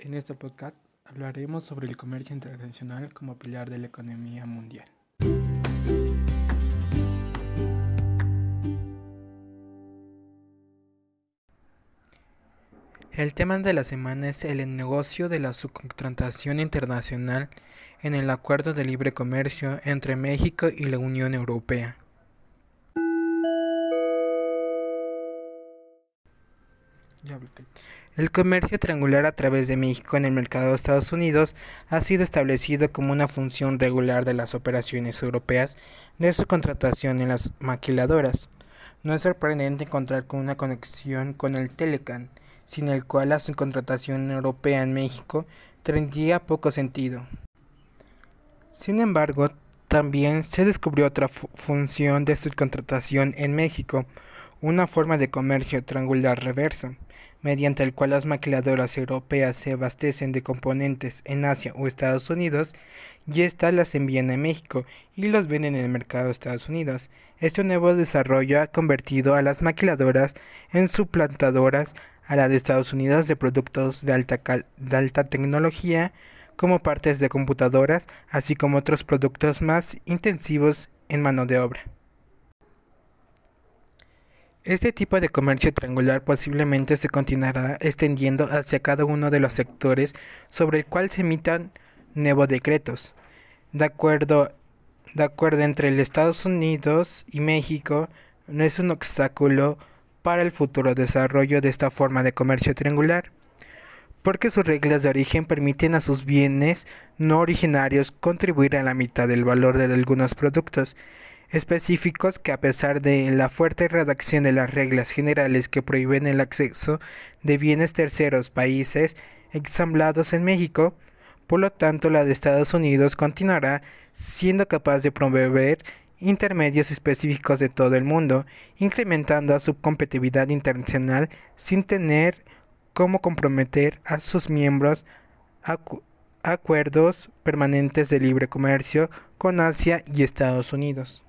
En este podcast hablaremos sobre el comercio internacional como pilar de la economía mundial. El tema de la semana es el negocio de la subcontratación internacional en el Acuerdo de Libre Comercio entre México y la Unión Europea. El comercio triangular a través de México en el mercado de Estados Unidos ha sido establecido como una función regular de las operaciones europeas de subcontratación en las maquiladoras. No es sorprendente encontrar con una conexión con el Telecan, sin el cual la subcontratación europea en México tendría poco sentido. Sin embargo, también se descubrió otra función de subcontratación en México, una forma de comercio triangular reverso, mediante el cual las maquiladoras europeas se abastecen de componentes en Asia o Estados Unidos y éstas las envían a México y los venden en el mercado de Estados Unidos. Este nuevo desarrollo ha convertido a las maquiladoras en suplantadoras a la de Estados Unidos de productos de alta tecnología como partes de computadoras, así como otros productos más intensivos en mano de obra. Este tipo de comercio triangular posiblemente se continuará extendiendo hacia cada uno de los sectores sobre el cual se emitan nuevos decretos. De acuerdo, de acuerdo entre Estados Unidos y México, no es un obstáculo para el futuro desarrollo de esta forma de comercio triangular, porque sus reglas de origen permiten a sus bienes no originarios contribuir a la mitad del valor de algunos productos específicos que a pesar de la fuerte redacción de las reglas generales que prohíben el acceso de bienes terceros países ensamblados en México, por lo tanto la de Estados Unidos continuará siendo capaz de promover intermedios específicos de todo el mundo, incrementando su competitividad internacional sin tener como comprometer a sus miembros acuerdos permanentes de libre comercio con Asia y Estados Unidos.